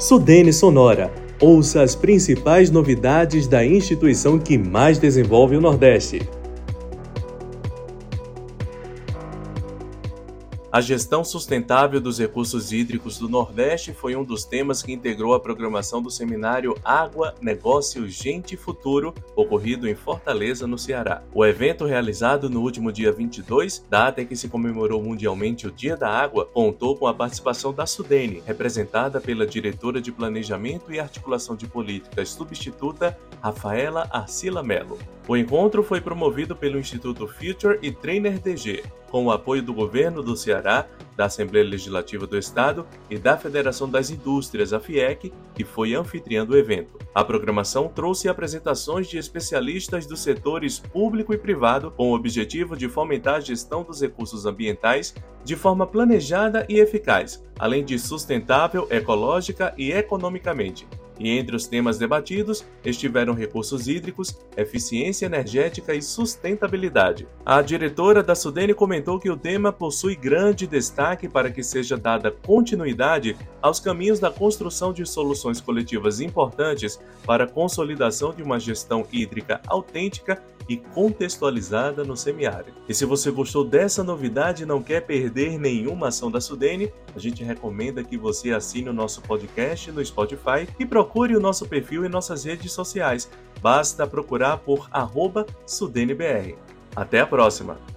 Sudene Sonora. Ouça as principais novidades da instituição que mais desenvolve o Nordeste. A gestão sustentável dos recursos hídricos do Nordeste foi um dos temas que integrou a programação do seminário Água, Negócio, Gente e Futuro, ocorrido em Fortaleza, no Ceará. O evento, realizado no último dia 22, data em que se comemorou mundialmente o Dia da Água, contou com a participação da Sudene, representada pela diretora de Planejamento e Articulação de Políticas substituta Rafaela Arcila Melo. O encontro foi promovido pelo Instituto Future e Trainer DG, com o apoio do governo do Ceará, da Assembleia Legislativa do Estado e da Federação das Indústrias, a FIEC, que foi anfitriã do evento. A programação trouxe apresentações de especialistas dos setores público e privado com o objetivo de fomentar a gestão dos recursos ambientais de forma planejada e eficaz, além de sustentável, ecológica e economicamente e entre os temas debatidos estiveram recursos hídricos, eficiência energética e sustentabilidade. A diretora da Sudene comentou que o tema possui grande destaque para que seja dada continuidade aos caminhos da construção de soluções coletivas importantes para a consolidação de uma gestão hídrica autêntica e contextualizada no semiárido. E se você gostou dessa novidade e não quer perder nenhuma ação da Sudene, a gente recomenda que você assine o nosso podcast no Spotify e procure o nosso perfil em nossas redes sociais. Basta procurar por SudeneBR. Até a próxima!